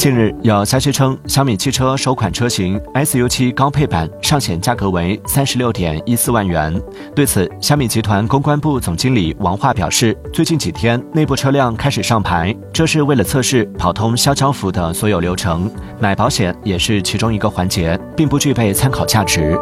近日有消息称，小米汽车首款车型 SU7 高配版上险价格为三十六点一四万元。对此，小米集团公关部总经理王化表示，最近几天内部车辆开始上牌，这是为了测试跑通销交付的所有流程，买保险也是其中一个环节，并不具备参考价值。